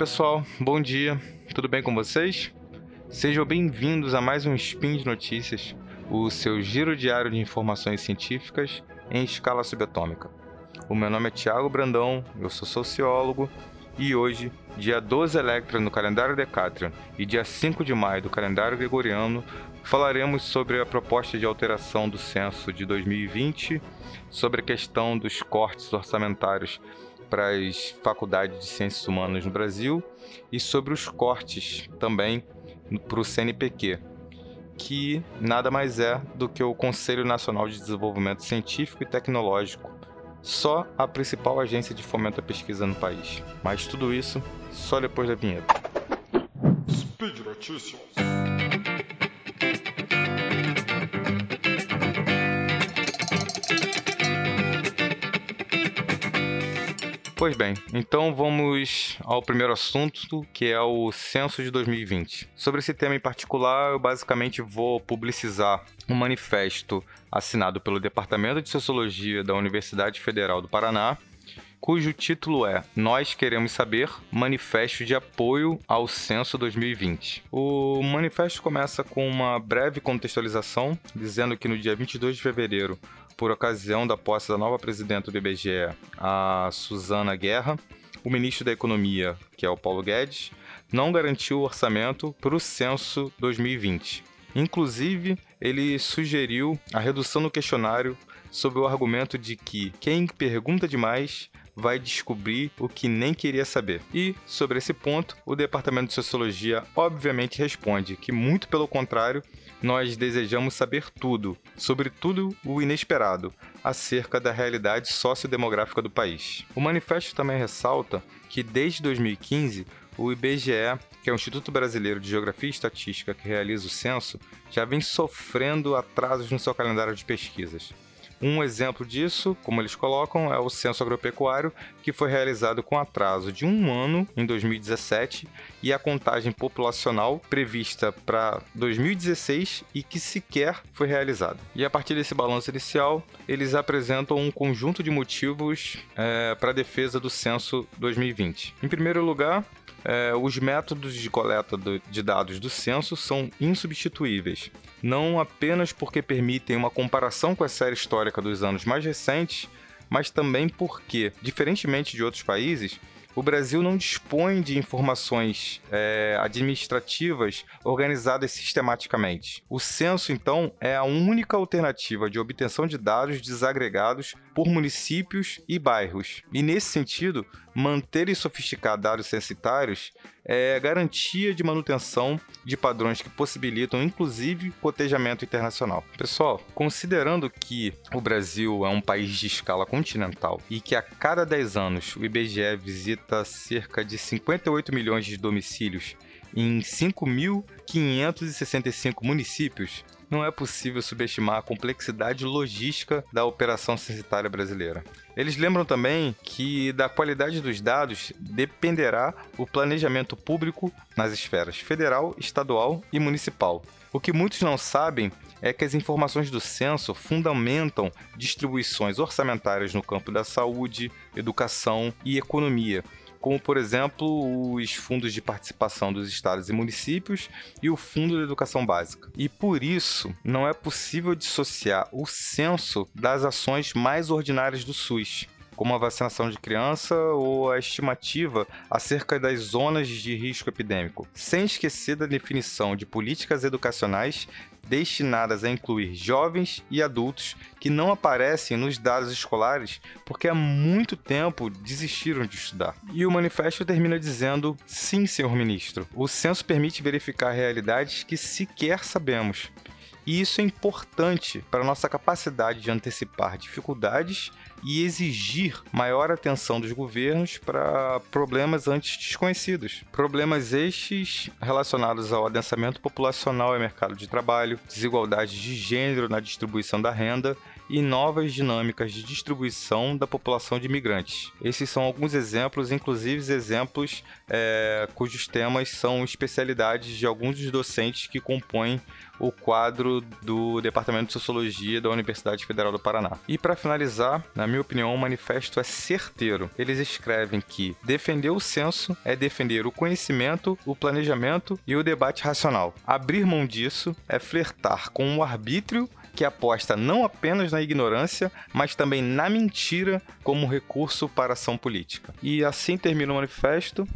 pessoal, bom dia, tudo bem com vocês? Sejam bem-vindos a mais um Spin de Notícias, o seu giro diário de informações científicas em escala subatômica. O meu nome é Tiago Brandão, eu sou sociólogo e hoje, dia 12 Electra no calendário Decatrian e dia 5 de maio do calendário Gregoriano, falaremos sobre a proposta de alteração do censo de 2020, sobre a questão dos cortes orçamentários para as faculdades de ciências humanas no Brasil e sobre os cortes também para o CNPq, que nada mais é do que o Conselho Nacional de Desenvolvimento Científico e Tecnológico, só a principal agência de fomento à pesquisa no país. Mas tudo isso só depois da vinheta. Speed Notícias. Pois bem, então vamos ao primeiro assunto, que é o censo de 2020. Sobre esse tema em particular, eu basicamente vou publicizar um manifesto assinado pelo Departamento de Sociologia da Universidade Federal do Paraná, cujo título é Nós Queremos Saber Manifesto de Apoio ao Censo 2020. O manifesto começa com uma breve contextualização, dizendo que no dia 22 de fevereiro por ocasião da posse da nova presidenta do IBGE, a Suzana Guerra, o ministro da Economia, que é o Paulo Guedes, não garantiu o orçamento para o censo 2020. Inclusive, ele sugeriu a redução no questionário sob o argumento de que quem pergunta demais vai descobrir o que nem queria saber. E, sobre esse ponto, o Departamento de Sociologia obviamente responde que, muito pelo contrário, nós desejamos saber tudo, sobre tudo o inesperado, acerca da realidade sociodemográfica do país. O manifesto também ressalta que, desde 2015, o IBGE, que é o Instituto Brasileiro de Geografia e Estatística que realiza o censo, já vem sofrendo atrasos no seu calendário de pesquisas. Um exemplo disso, como eles colocam, é o censo agropecuário, que foi realizado com atraso de um ano em 2017 e a contagem populacional prevista para 2016 e que sequer foi realizada. E a partir desse balanço inicial, eles apresentam um conjunto de motivos é, para a defesa do censo 2020. Em primeiro lugar, é, os métodos de coleta do, de dados do censo são insubstituíveis, não apenas porque permitem uma comparação com a série histórica dos anos mais recentes, mas também porque, diferentemente de outros países, o Brasil não dispõe de informações é, administrativas organizadas sistematicamente. O censo, então, é a única alternativa de obtenção de dados desagregados por municípios e bairros. E nesse sentido, manter sofisticar dados censitários é garantia de manutenção de padrões que possibilitam, inclusive, cotejamento internacional. Pessoal, considerando que o Brasil é um país de escala continental e que a cada 10 anos o IBGE visita cerca de 58 milhões de domicílios em 5.565 municípios, não é possível subestimar a complexidade logística da operação censitária brasileira. Eles lembram também que da qualidade dos dados dependerá o planejamento público nas esferas federal, estadual e municipal. O que muitos não sabem é que as informações do censo fundamentam distribuições orçamentárias no campo da saúde, educação e economia, como por exemplo os fundos de participação dos estados e municípios e o Fundo de Educação Básica. E por isso não é possível dissociar o censo das ações mais ordinárias do SUS como a vacinação de criança ou a estimativa acerca das zonas de risco epidêmico, sem esquecer da definição de políticas educacionais destinadas a incluir jovens e adultos que não aparecem nos dados escolares porque há muito tempo desistiram de estudar. E o manifesto termina dizendo: sim, senhor ministro, o censo permite verificar realidades que sequer sabemos. E isso é importante para nossa capacidade de antecipar dificuldades e exigir maior atenção dos governos para problemas antes desconhecidos. Problemas estes relacionados ao adensamento populacional e mercado de trabalho, desigualdade de gênero na distribuição da renda e novas dinâmicas de distribuição da população de imigrantes. Esses são alguns exemplos, inclusive exemplos é, cujos temas são especialidades de alguns dos docentes que compõem o quadro do Departamento de Sociologia da Universidade Federal do Paraná. E para finalizar, na minha opinião, o manifesto é certeiro. Eles escrevem que defender o censo é defender o conhecimento, o planejamento e o debate racional. Abrir mão disso é flertar com o arbítrio que aposta não apenas na ignorância, mas também na mentira como recurso para ação política. E assim termina o manifesto,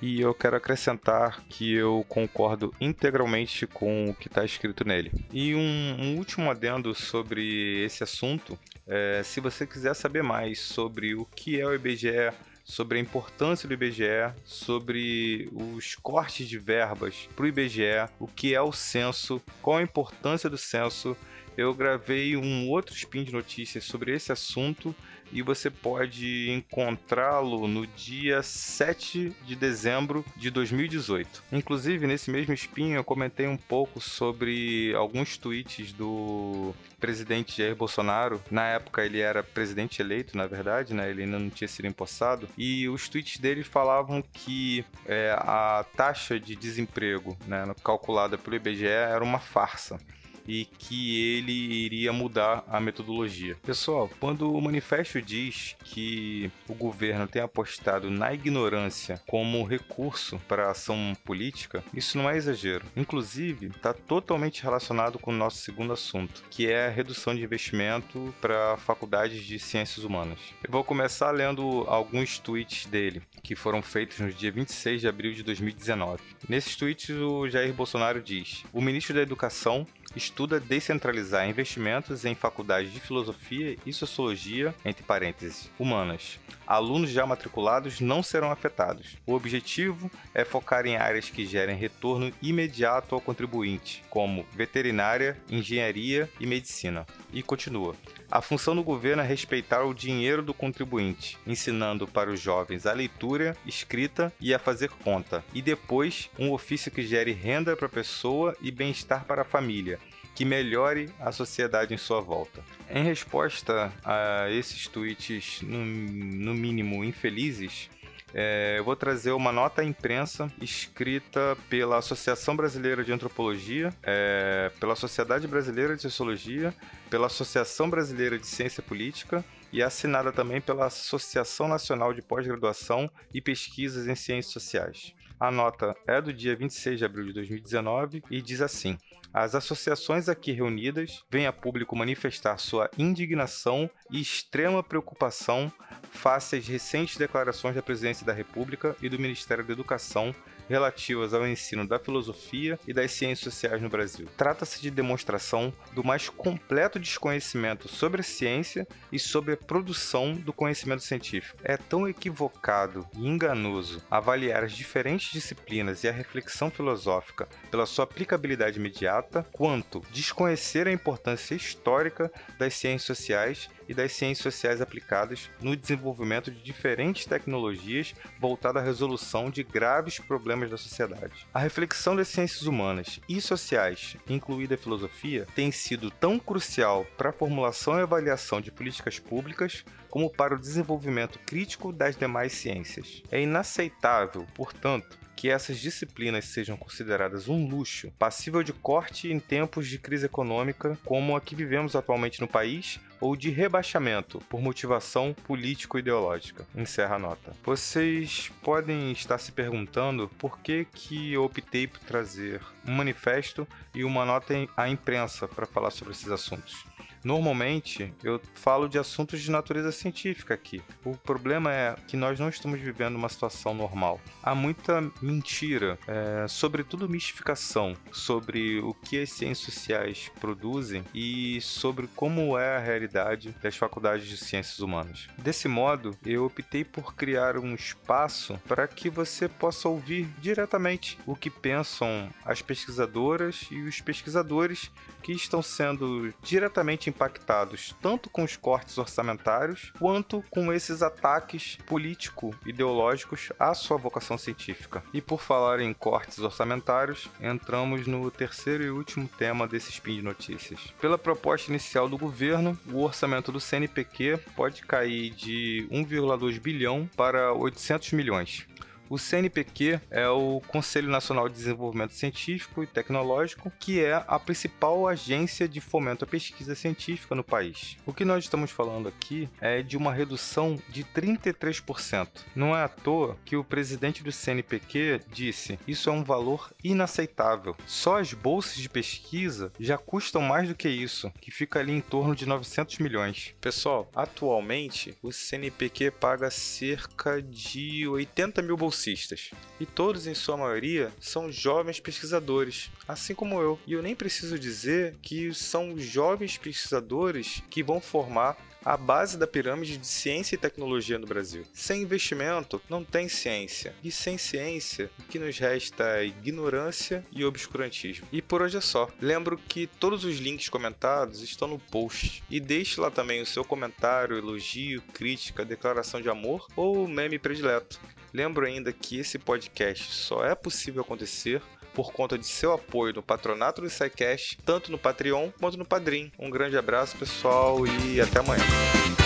e eu quero acrescentar que eu concordo integralmente com o que está escrito nele. E um, um, último adendo sobre esse assunto: é, se você quiser saber mais sobre o que é o IBGE, sobre a importância do IBGE, sobre os cortes de verbas para o IBGE, o que é o censo, qual a importância do censo eu gravei um outro spin de notícias sobre esse assunto e você pode encontrá-lo no dia 7 de dezembro de 2018. Inclusive, nesse mesmo spin, eu comentei um pouco sobre alguns tweets do presidente Jair Bolsonaro. Na época, ele era presidente eleito, na verdade, né? Ele ainda não tinha sido empossado. E os tweets dele falavam que é, a taxa de desemprego né, calculada pelo IBGE era uma farsa e que ele iria mudar a metodologia. Pessoal, quando o manifesto diz que o governo tem apostado na ignorância como recurso para a ação política, isso não é exagero. Inclusive, está totalmente relacionado com o nosso segundo assunto, que é a redução de investimento para faculdades de ciências humanas. Eu vou começar lendo alguns tweets dele, que foram feitos no dia 26 de abril de 2019. Nesses tweets, o Jair Bolsonaro diz: O ministro da Educação estuda descentralizar investimentos em faculdades de filosofia e sociologia, entre parênteses, humanas. Alunos já matriculados não serão afetados. O objetivo é focar em áreas que gerem retorno imediato ao contribuinte, como veterinária, engenharia e medicina. E continua. A função do governo é respeitar o dinheiro do contribuinte, ensinando para os jovens a leitura, escrita e a fazer conta, e depois um ofício que gere renda para a pessoa e bem-estar para a família, que melhore a sociedade em sua volta. Em resposta a esses tweets, no, no mínimo infelizes, é, eu vou trazer uma nota à imprensa escrita pela Associação Brasileira de Antropologia, é, pela Sociedade Brasileira de Sociologia, pela Associação Brasileira de Ciência Política e assinada também pela Associação Nacional de Pós-Graduação e Pesquisas em Ciências Sociais. A nota é do dia 26 de abril de 2019 e diz assim: as associações aqui reunidas vêm a público manifestar sua indignação e extrema preocupação face às recentes declarações da Presidência da República e do Ministério da Educação relativas ao ensino da filosofia e das ciências sociais no Brasil. Trata-se de demonstração do mais completo desconhecimento sobre a ciência e sobre a produção do conhecimento científico. É tão equivocado e enganoso avaliar as diferentes disciplinas e a reflexão filosófica pela sua aplicabilidade imediata, quanto desconhecer a importância histórica das ciências sociais e das ciências sociais aplicadas no desenvolvimento de diferentes tecnologias voltadas à resolução de graves problemas da sociedade. A reflexão das ciências humanas e sociais, incluída a filosofia, tem sido tão crucial para a formulação e avaliação de políticas públicas como para o desenvolvimento crítico das demais ciências. É inaceitável, portanto, que essas disciplinas sejam consideradas um luxo, passível de corte em tempos de crise econômica como a que vivemos atualmente no país, ou de rebaixamento por motivação político-ideológica. Encerra a nota. Vocês podem estar se perguntando por que, que eu optei por trazer um manifesto e uma nota à imprensa para falar sobre esses assuntos. Normalmente eu falo de assuntos de natureza científica aqui. O problema é que nós não estamos vivendo uma situação normal. Há muita mentira, é, sobretudo mistificação, sobre o que as ciências sociais produzem e sobre como é a realidade das faculdades de ciências humanas. Desse modo, eu optei por criar um espaço para que você possa ouvir diretamente o que pensam as pesquisadoras e os pesquisadores que estão sendo diretamente impactados tanto com os cortes orçamentários quanto com esses ataques político-ideológicos à sua vocação científica. E por falar em cortes orçamentários, entramos no terceiro e último tema desse spin de notícias. Pela proposta inicial do governo, o orçamento do CNPq pode cair de 1,2 bilhão para 800 milhões. O CNPq é o Conselho Nacional de Desenvolvimento Científico e Tecnológico, que é a principal agência de fomento à pesquisa científica no país. O que nós estamos falando aqui é de uma redução de 33%. Não é à toa que o presidente do CNPq disse: isso é um valor inaceitável. Só as bolsas de pesquisa já custam mais do que isso, que fica ali em torno de 900 milhões. Pessoal, atualmente o CNPq paga cerca de 80 mil bolsas bolsistas, e todos, em sua maioria, são jovens pesquisadores, assim como eu. E eu nem preciso dizer que são jovens pesquisadores que vão formar a base da pirâmide de ciência e tecnologia no Brasil. Sem investimento, não tem ciência. E sem ciência, o que nos resta é ignorância e obscurantismo. E por hoje é só. Lembro que todos os links comentados estão no post. E deixe lá também o seu comentário, elogio, crítica, declaração de amor ou meme predileto. Lembro ainda que esse podcast só é possível acontecer por conta de seu apoio no patronato do SciCast, tanto no Patreon quanto no Padrim. Um grande abraço, pessoal, e até amanhã.